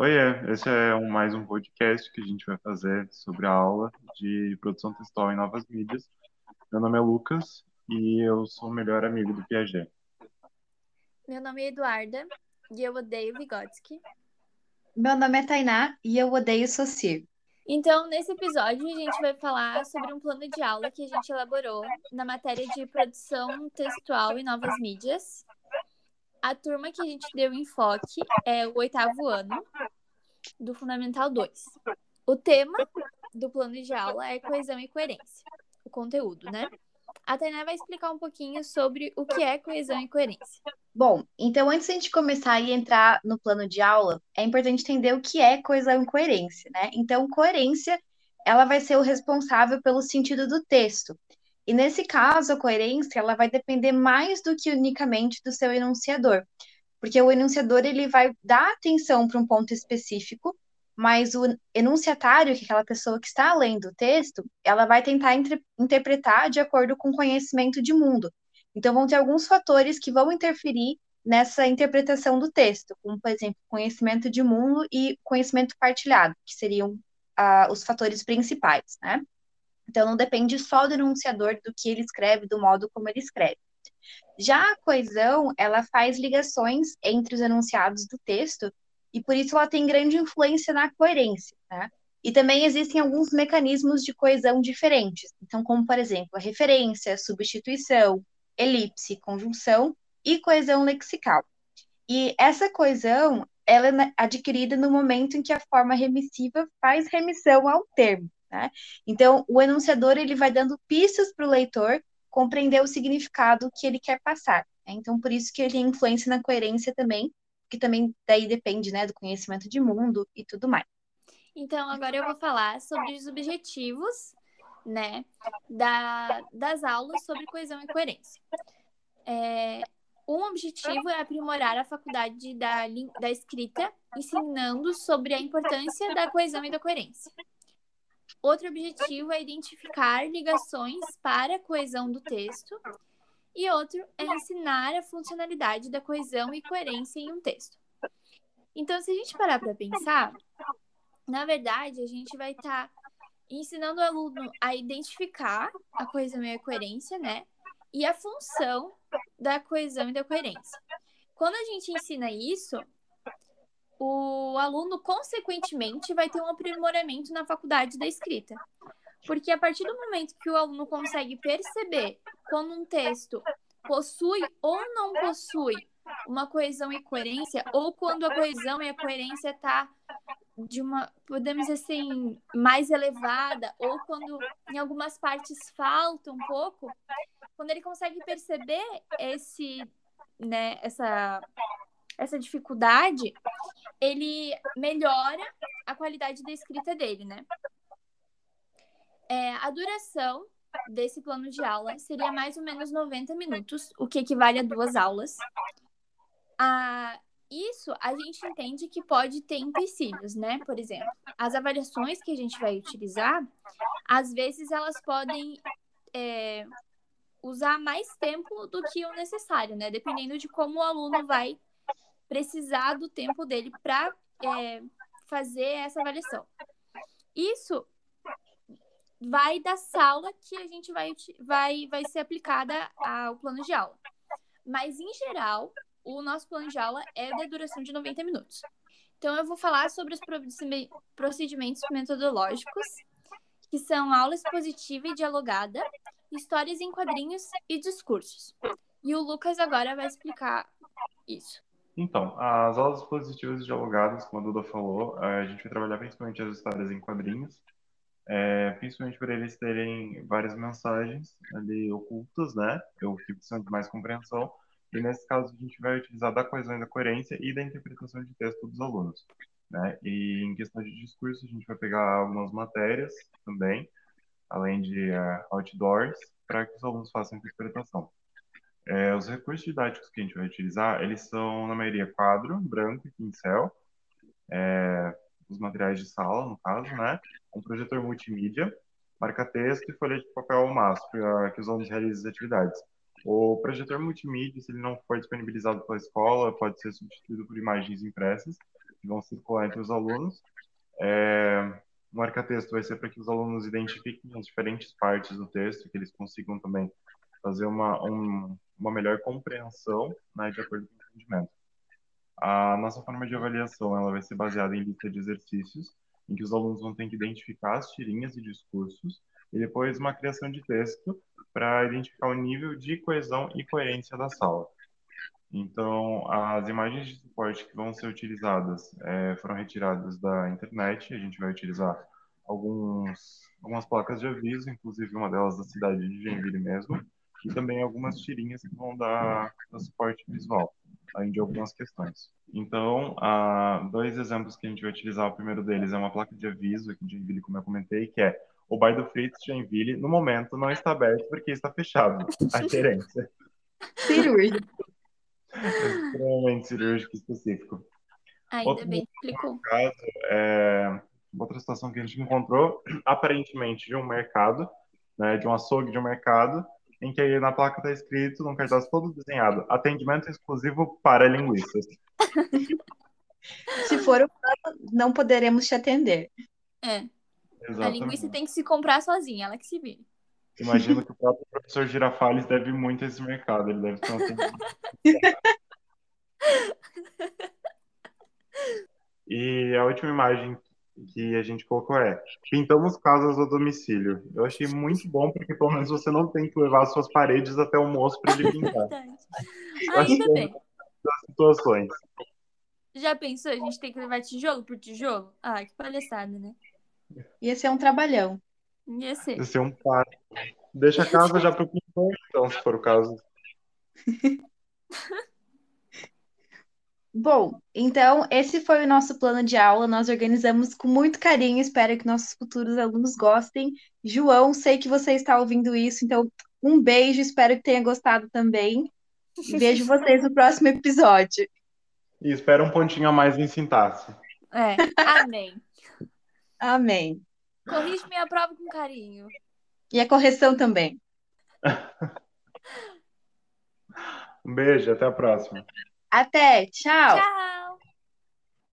Oiê, esse é um- mais um podcast que a gente vai fazer sobre a aula de produção textual em novas mídias. Meu nome é Lucas e eu sou o melhor amigo do Piaget. Meu nome é Eduarda e eu odeio Vygotsky. Meu nome é Tainá e eu odeio Socir. Então, nesse episódio, a gente vai falar sobre um plano de aula que a gente elaborou na matéria de produção textual em novas mídias. A turma que a gente deu enfoque é o oitavo ano do Fundamental 2. O tema do plano de aula é coesão e coerência, o conteúdo, né? A Tainá vai explicar um pouquinho sobre o que é coesão e coerência. Bom, então antes de a gente começar e entrar no plano de aula, é importante entender o que é coesão e coerência, né? Então, coerência, ela vai ser o responsável pelo sentido do texto. E nesse caso, a coerência, ela vai depender mais do que unicamente do seu enunciador, porque o enunciador ele vai dar atenção para um ponto específico, mas o enunciatário, que é aquela pessoa que está lendo o texto, ela vai tentar inter interpretar de acordo com o conhecimento de mundo. Então, vão ter alguns fatores que vão interferir nessa interpretação do texto, como, por exemplo, conhecimento de mundo e conhecimento partilhado, que seriam uh, os fatores principais, né? Então, não depende só do enunciador, do que ele escreve, do modo como ele escreve. Já a coesão, ela faz ligações entre os enunciados do texto e por isso ela tem grande influência na coerência, né? E também existem alguns mecanismos de coesão diferentes. Então, como por exemplo, a referência, substituição, elipse, conjunção e coesão lexical. E essa coesão, ela é adquirida no momento em que a forma remissiva faz remissão ao termo, né? Então, o enunciador ele vai dando pistas para o leitor compreender o significado que ele quer passar. Né? Então, por isso que ele influencia na coerência também, que também daí depende, né, do conhecimento de mundo e tudo mais. Então, agora eu vou falar sobre os objetivos, né, da, das aulas sobre coesão e coerência. É, um objetivo é aprimorar a faculdade da, da escrita, ensinando sobre a importância da coesão e da coerência. Outro objetivo é identificar ligações para a coesão do texto. E outro é ensinar a funcionalidade da coesão e coerência em um texto. Então, se a gente parar para pensar, na verdade, a gente vai estar tá ensinando o aluno a identificar a coesão e a coerência, né? E a função da coesão e da coerência. Quando a gente ensina isso, o aluno, consequentemente, vai ter um aprimoramento na faculdade da escrita. Porque a partir do momento que o aluno consegue perceber quando um texto possui ou não possui uma coesão e coerência, ou quando a coesão e a coerência está de uma, podemos dizer assim, mais elevada, ou quando em algumas partes falta um pouco, quando ele consegue perceber esse, né, essa essa dificuldade, ele melhora a qualidade da escrita dele, né? É, a duração desse plano de aula seria mais ou menos 90 minutos, o que equivale a duas aulas. Isso a gente entende que pode ter empecilhos, né? Por exemplo, as avaliações que a gente vai utilizar, às vezes elas podem é, usar mais tempo do que o necessário, né? Dependendo de como o aluno vai precisar do tempo dele para é, fazer essa avaliação. Isso vai da sala que a gente vai, vai, vai ser aplicada ao plano de aula. Mas, em geral, o nosso plano de aula é de duração de 90 minutos. Então, eu vou falar sobre os procedimentos metodológicos, que são aula expositiva e dialogada, histórias em quadrinhos e discursos. E o Lucas agora vai explicar isso. Então, as aulas expositivas e dialogadas, como a Duda falou, a gente vai trabalhar principalmente as histórias em quadrinhos, é, principalmente por eles terem várias mensagens ali ocultas, né? Ou que precisam de mais compreensão. E nesse caso, a gente vai utilizar da coesão e da coerência e da interpretação de texto dos alunos. Né? E em questão de discurso, a gente vai pegar algumas matérias também, além de uh, outdoors, para que os alunos façam interpretação. É, os recursos didáticos que a gente vai utilizar, eles são, na maioria, quadro, branco e pincel, é, os materiais de sala, no caso, né? Um projetor multimídia, marca-texto e folha de papel ao máximo, para que os alunos realizem as atividades. O projetor multimídia, se ele não for disponibilizado pela escola, pode ser substituído por imagens impressas, que vão circular entre os alunos. É, o marca-texto vai ser para que os alunos identifiquem as diferentes partes do texto, que eles consigam também fazer uma, um, uma melhor compreensão né, de acordo com o entendimento. A nossa forma de avaliação ela vai ser baseada em lista de exercícios, em que os alunos vão ter que identificar as tirinhas e discursos, e depois uma criação de texto para identificar o nível de coesão e coerência da sala. Então, as imagens de suporte que vão ser utilizadas é, foram retiradas da internet. A gente vai utilizar alguns, algumas placas de aviso, inclusive uma delas da cidade de Joinville mesmo, e também algumas tirinhas que vão dar, dar suporte visual, além de algumas questões. Então, uh, dois exemplos que a gente vai utilizar, o primeiro deles é uma placa de aviso aqui de Joinville, como eu comentei, que é o Bar do Fritz Joinville, no momento, não está aberto porque está fechado a gerência. Cirúrgico extremamente cirúrgico específico. Ainda Outro bem que explicou. Caso, é, outra situação que a gente encontrou, aparentemente de um mercado, né, de um açougue de um mercado, em que aí na placa está escrito, num cartaz todo desenhado, atendimento exclusivo para linguistas. Se for o caso, não poderemos te atender. É. Exatamente. A linguista tem que se comprar sozinha, ela que se vire. Imagino que o próprio professor Girafales deve muito a esse mercado. Ele deve ter um E a última imagem que a gente colocou é pintamos casas ao domicílio. Eu achei muito bom porque pelo menos você não tem que levar suas paredes até o moço para ele pintar. Ainda é bem. Das situações. Já pensou? A gente tem que levar tijolo por tijolo? Ah, que palhaçada, né? Ia ser um trabalhão. Ia ser. Ia ser um par. Deixa a casa já pro pintor, então, se for o caso. Bom, então esse foi o nosso plano de aula. Nós organizamos com muito carinho. Espero que nossos futuros alunos gostem. João, sei que você está ouvindo isso, então um beijo. Espero que tenha gostado também. Vejo vocês no próximo episódio. E espero um pontinho a mais em sintaxe. É, amém. amém. Corrige minha prova com carinho. E a correção também. um beijo, até a próxima. Até, tchau. Tchau.